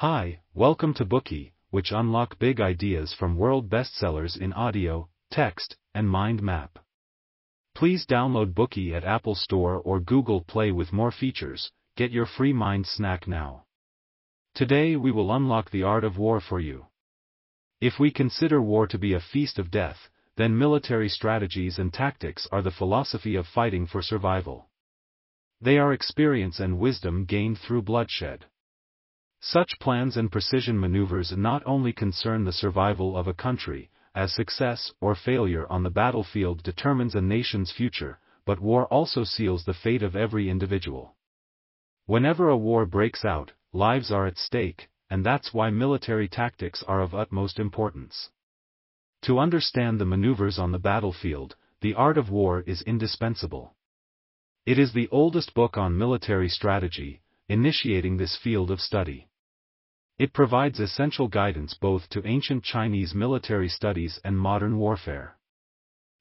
Hi, welcome to Bookey, which unlock big ideas from world bestsellers in audio, text, and mind map. Please download Bookey at Apple Store or Google Play with more features. Get your free mind snack now. Today we will unlock the art of war for you. If we consider war to be a feast of death, then military strategies and tactics are the philosophy of fighting for survival. They are experience and wisdom gained through bloodshed. Such plans and precision maneuvers not only concern the survival of a country, as success or failure on the battlefield determines a nation's future, but war also seals the fate of every individual. Whenever a war breaks out, lives are at stake, and that's why military tactics are of utmost importance. To understand the maneuvers on the battlefield, the art of war is indispensable. It is the oldest book on military strategy, initiating this field of study. It provides essential guidance both to ancient Chinese military studies and modern warfare.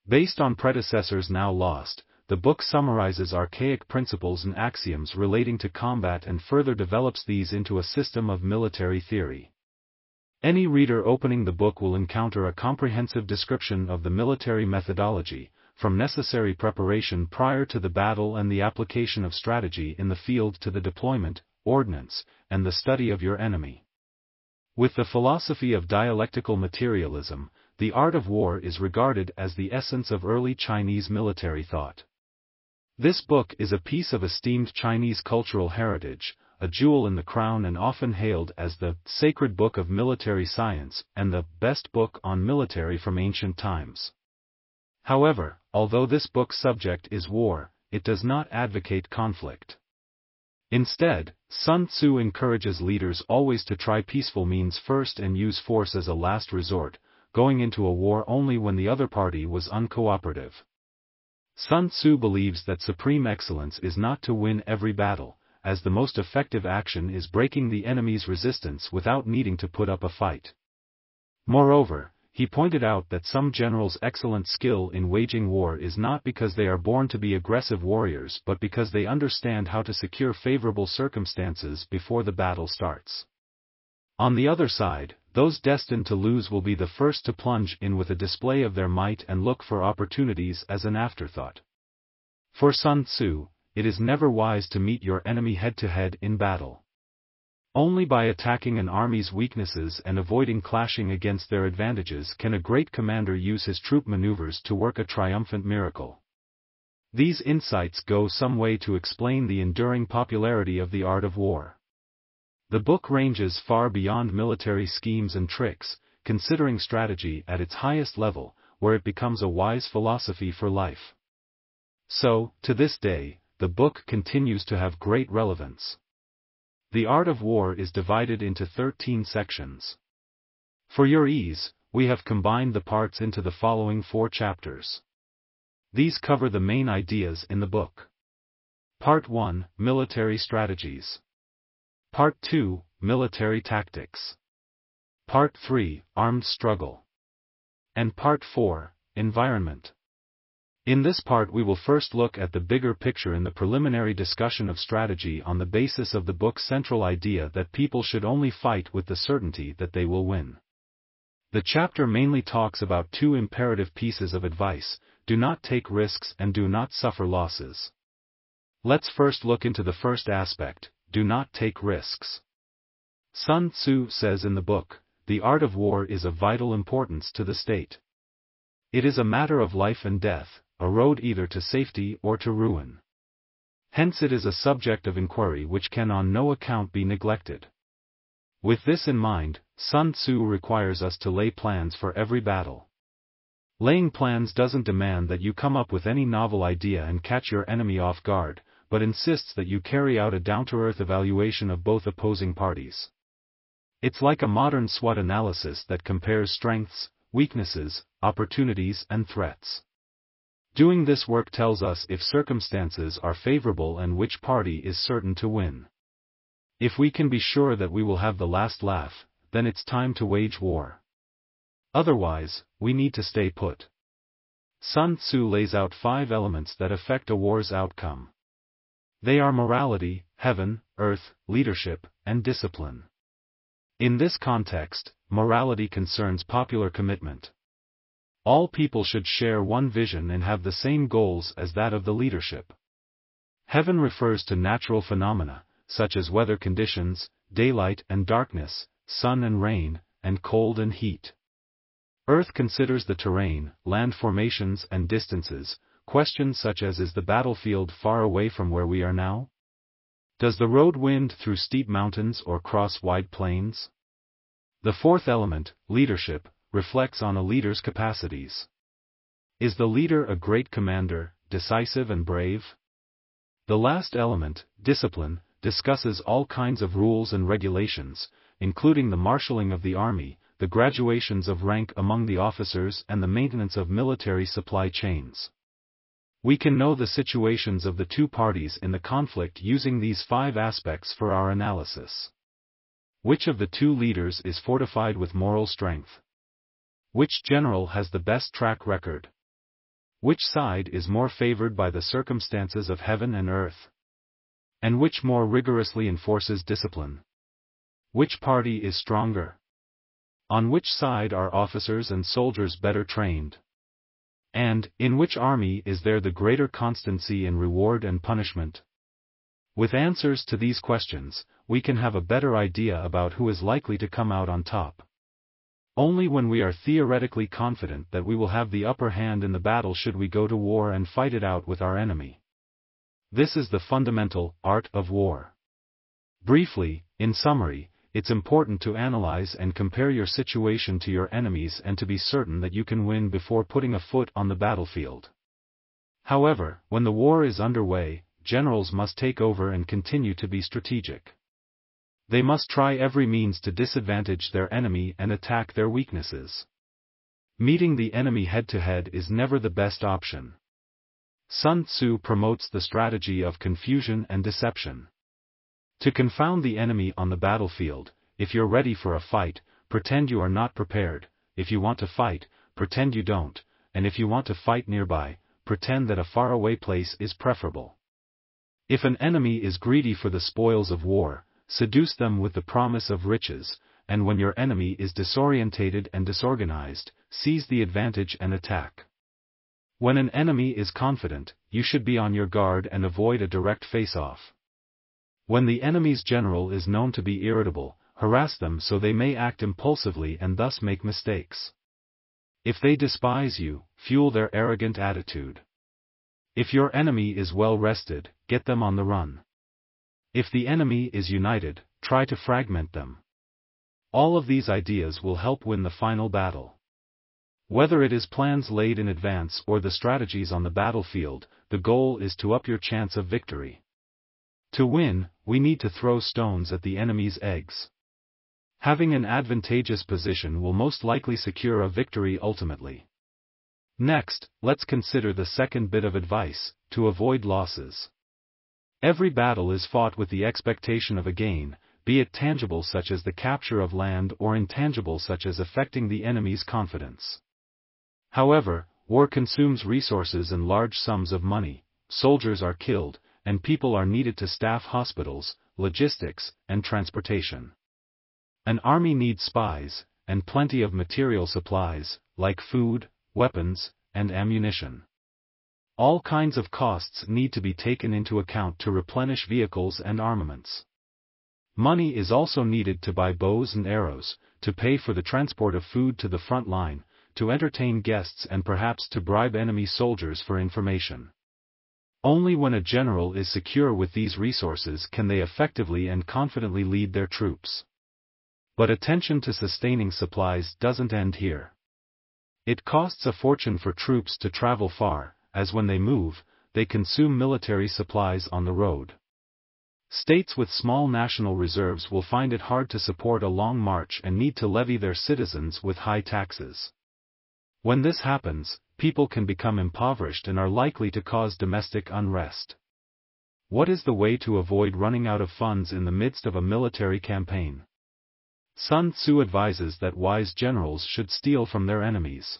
Based on predecessors now lost, the book summarizes archaic principles and axioms relating to combat and further develops these into a system of military theory. Any reader opening the book will encounter a comprehensive description of the military methodology, from necessary preparation prior to the battle and the application of strategy in the field to the deployment, ordnance, and the study of your enemy. With the philosophy of dialectical materialism, the art of war is regarded as the essence of early Chinese military thought. This book is a piece of esteemed Chinese cultural heritage, a jewel in the crown and often hailed as the sacred book of military science and the best book on military from ancient times. However, although this book's subject is war, it does not advocate conflict. Instead, Sun Tzu encourages leaders always to try peaceful means first and use force as a last resort, going into a war only when the other party was uncooperative. Sun Tzu believes that supreme excellence is not to win every battle, as the most effective action is breaking the enemy's resistance without needing to put up a fight. Moreover, he pointed out that some generals' excellent skill in waging war is not because they are born to be aggressive warriors but because they understand how to secure favorable circumstances before the battle starts. On the other side, those destined to lose will be the first to plunge in with a display of their might and look for opportunities as an afterthought. For Sun Tzu, it is never wise to meet your enemy head to head in battle. Only by attacking an army's weaknesses and avoiding clashing against their advantages can a great commander use his troop maneuvers to work a triumphant miracle. These insights go some way to explain the enduring popularity of the art of war. The book ranges far beyond military schemes and tricks, considering strategy at its highest level, where it becomes a wise philosophy for life. So, to this day, the book continues to have great relevance. The art of war is divided into 13 sections. For your ease, we have combined the parts into the following four chapters. These cover the main ideas in the book. Part 1 Military Strategies. Part 2 Military Tactics. Part 3 Armed Struggle. And Part 4 Environment. In this part we will first look at the bigger picture in the preliminary discussion of strategy on the basis of the book's central idea that people should only fight with the certainty that they will win. The chapter mainly talks about two imperative pieces of advice, do not take risks and do not suffer losses. Let's first look into the first aspect, do not take risks. Sun Tzu says in the book, the art of war is of vital importance to the state. It is a matter of life and death, a road either to safety or to ruin. Hence it is a subject of inquiry which can on no account be neglected. With this in mind, Sun Tzu requires us to lay plans for every battle. Laying plans doesn't demand that you come up with any novel idea and catch your enemy off guard, but insists that you carry out a down-to-earth evaluation of both opposing parties. It's like a modern SWOT analysis that compares strengths, weaknesses, opportunities and threats. Doing this work tells us if circumstances are favorable and which party is certain to win. If we can be sure that we will have the last laugh, then it's time to wage war. Otherwise, we need to stay put. Sun Tzu lays out five elements that affect a war's outcome. They are morality, heaven, earth, leadership, and discipline. In this context, morality concerns popular commitment. All people should share one vision and have the same goals as that of the leadership. Heaven refers to natural phenomena, such as weather conditions, daylight and darkness, sun and rain, and cold and heat. Earth considers the terrain, land formations and distances, questions such as is the battlefield far away from where we are now? Does the road wind through steep mountains or cross wide plains? The fourth element, leadership, reflects on a leader's capacities. Is the leader a great commander, decisive and brave? The last element, discipline, discusses all kinds of rules and regulations, including the marshalling of the army, the graduations of rank among the officers and the maintenance of military supply chains. We can know the situations of the two parties in the conflict using these five aspects for our analysis. Which of the two leaders is fortified with moral strength? Which general has the best track record? Which side is more favored by the circumstances of heaven and earth? And which more rigorously enforces discipline? Which party is stronger? On which side are officers and soldiers better trained? And, in which army is there the greater constancy in reward and punishment? With answers to these questions, we can have a better idea about who is likely to come out on top. Only when we are theoretically confident that we will have the upper hand in the battle should we go to war and fight it out with our enemy. This is the fundamental art of war. Briefly, in summary, it's important to analyze and compare your situation to your enemies and to be certain that you can win before putting a foot on the battlefield. However, when the war is underway, generals must take over and continue to be strategic. They must try every means to disadvantage their enemy and attack their weaknesses. Meeting the enemy head to head is never the best option. Sun Tzu promotes the strategy of confusion and deception. To confound the enemy on the battlefield, if you're ready for a fight, pretend you are not prepared, if you want to fight, pretend you don't, and if you want to fight nearby, pretend that a faraway place is preferable. If an enemy is greedy for the spoils of war, seduce them with the promise of riches, and when your enemy is disorientated and disorganized, seize the advantage and attack. When an enemy is confident, you should be on your guard and avoid a direct face-off. When the enemy's general is known to be irritable, harass them so they may act impulsively and thus make mistakes. If they despise you, fuel their arrogant attitude. If your enemy is well rested, get them on the run. If the enemy is united, try to fragment them. All of these ideas will help win the final battle. Whether it is plans laid in advance or the strategies on the battlefield, the goal is to up your chance of victory. To win, we need to throw stones at the enemy's eggs. Having an advantageous position will most likely secure a victory ultimately. Next, let's consider the second bit of advice, to avoid losses. Every battle is fought with the expectation of a gain, be it tangible such as the capture of land or intangible such as affecting the enemy's confidence. However, war consumes resources and large sums of money, soldiers are killed, and people are needed to staff hospitals, logistics, and transportation. An army needs spies, and plenty of material supplies, like food, weapons, and ammunition. All kinds of costs need to be taken into account to replenish vehicles and armaments. Money is also needed to buy bows and arrows, to pay for the transport of food to the front line, to entertain guests and perhaps to bribe enemy soldiers for information. Only when a general is secure with these resources can they effectively and confidently lead their troops. But attention to sustaining supplies doesn't end here. It costs a fortune for troops to travel far, as when they move, they consume military supplies on the road. States with small national reserves will find it hard to support a long march and need to levy their citizens with high taxes. When this happens, people can become impoverished and are likely to cause domestic unrest. What is the way to avoid running out of funds in the midst of a military campaign? Sun Tzu advises that wise generals should steal from their enemies.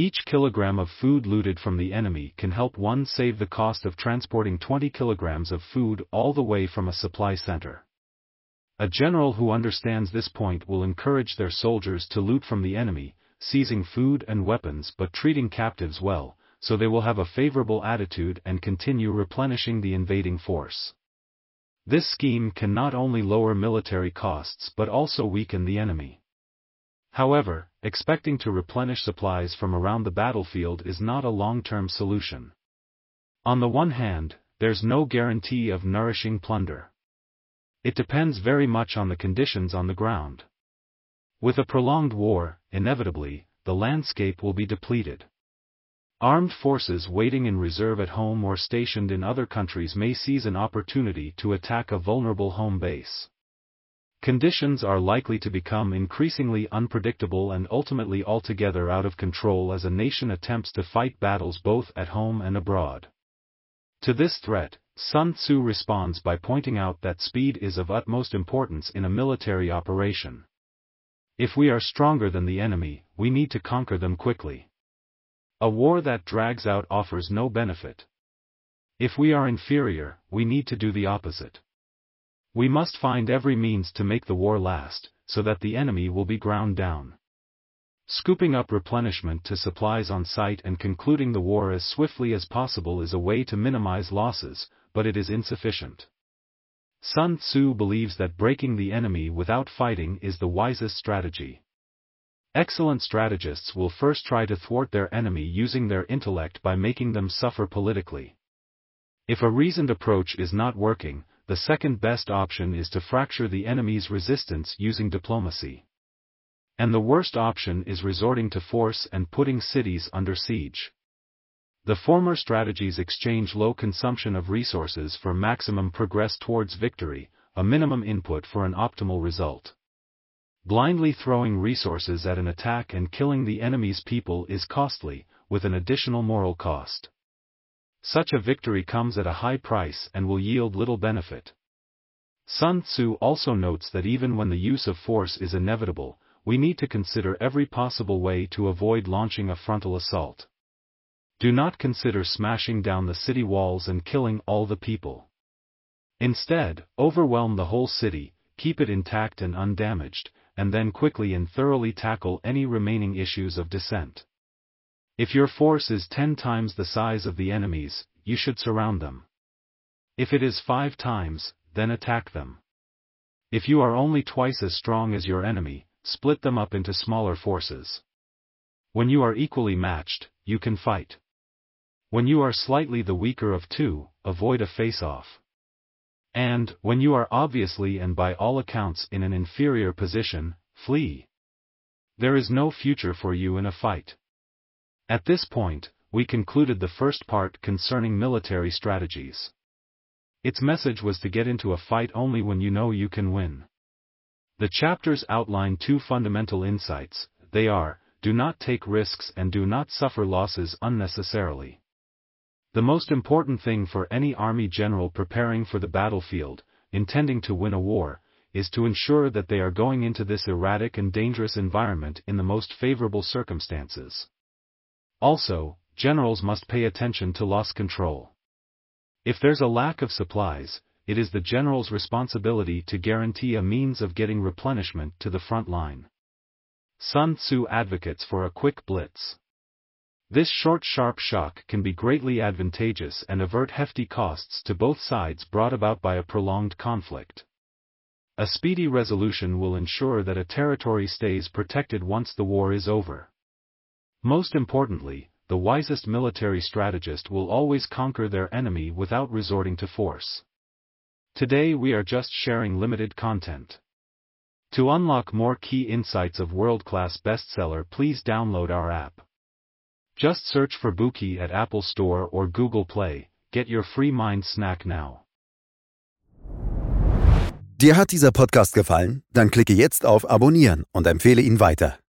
Each kilogram of food looted from the enemy can help one save the cost of transporting 20 kilograms of food all the way from a supply center. A general who understands this point will encourage their soldiers to loot from the enemy, seizing food and weapons but treating captives well, so they will have a favorable attitude and continue replenishing the invading force. This scheme can not only lower military costs but also weaken the enemy. However, expecting to replenish supplies from around the battlefield is not a long-term solution. On the one hand, there's no guarantee of nourishing plunder. It depends very much on the conditions on the ground. With a prolonged war, inevitably, the landscape will be depleted. Armed forces waiting in reserve at home or stationed in other countries may seize an opportunity to attack a vulnerable home base. Conditions are likely to become increasingly unpredictable and ultimately altogether out of control as a nation attempts to fight battles both at home and abroad. To this threat, Sun Tzu responds by pointing out that speed is of utmost importance in a military operation. If we are stronger than the enemy, we need to conquer them quickly. A war that drags out offers no benefit. If we are inferior, we need to do the opposite. We must find every means to make the war last, so that the enemy will be ground down. Scooping up replenishment to supplies on site and concluding the war as swiftly as possible is a way to minimize losses, but it is insufficient. Sun Tzu believes that breaking the enemy without fighting is the wisest strategy. Excellent strategists will first try to thwart their enemy using their intellect by making them suffer politically. If a reasoned approach is not working, the second best option is to fracture the enemy's resistance using diplomacy. And the worst option is resorting to force and putting cities under siege. The former strategies exchange low consumption of resources for maximum progress towards victory, a minimum input for an optimal result. Blindly throwing resources at an attack and killing the enemy's people is costly, with an additional moral cost. Such a victory comes at a high price and will yield little benefit. Sun Tzu also notes that even when the use of force is inevitable, we need to consider every possible way to avoid launching a frontal assault. Do not consider smashing down the city walls and killing all the people. Instead, overwhelm the whole city, keep it intact and undamaged, and then quickly and thoroughly tackle any remaining issues of dissent. If your force is ten times the size of the enemy's, you should surround them. If it is five times, then attack them. If you are only twice as strong as your enemy, split them up into smaller forces. When you are equally matched, you can fight. When you are slightly the weaker of two, avoid a face-off. And, when you are obviously and by all accounts in an inferior position, flee. There is no future for you in a fight. At this point, we concluded the first part concerning military strategies. Its message was to get into a fight only when you know you can win. The chapters outline two fundamental insights, they are, do not take risks and do not suffer losses unnecessarily. The most important thing for any army general preparing for the battlefield, intending to win a war, is to ensure that they are going into this erratic and dangerous environment in the most favorable circumstances. Also, generals must pay attention to loss control. If there's a lack of supplies, it is the general's responsibility to guarantee a means of getting replenishment to the front line. Sun Tzu advocates for a quick blitz. This short sharp shock can be greatly advantageous and avert hefty costs to both sides brought about by a prolonged conflict. A speedy resolution will ensure that a territory stays protected once the war is over. Most importantly, the wisest military strategist will always conquer their enemy without resorting to force. Today we are just sharing limited content. To unlock more key insights of world-class bestseller please download our app. Just search for Bookey at Apple Store or Google Play. Get your free mind snack now. Dir hat dieser Podcast gefallen? Dann klicke jetzt auf Abonnieren und empfehle ihn weiter.